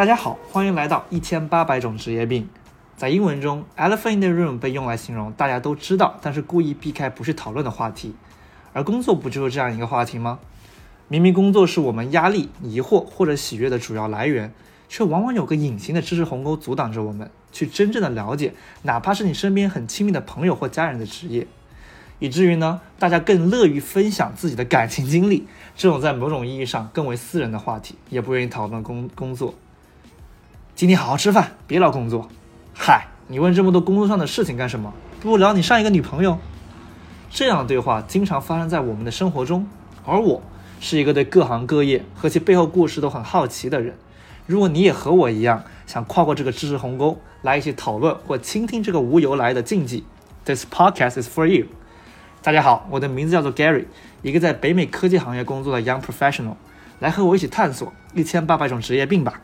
大家好，欢迎来到一千八百种职业病。在英文中，elephant in the room 被用来形容大家都知道，但是故意避开不去讨论的话题。而工作不就是这样一个话题吗？明明工作是我们压力、疑惑或者喜悦的主要来源，却往往有个隐形的知识鸿沟阻挡着我们去真正的了解，哪怕是你身边很亲密的朋友或家人的职业。以至于呢，大家更乐于分享自己的感情经历，这种在某种意义上更为私人的话题，也不愿意讨论工工作。今天好好吃饭，别聊工作。嗨，你问这么多工作上的事情干什么？不如聊你上一个女朋友。这样的对话经常发生在我们的生活中，而我是一个对各行各业和其背后故事都很好奇的人。如果你也和我一样，想跨过这个知识鸿沟，来一起讨论或倾听这个无由来的禁忌，This podcast is for you。大家好，我的名字叫做 Gary，一个在北美科技行业工作的 Young Professional，来和我一起探索一千八百种职业病吧。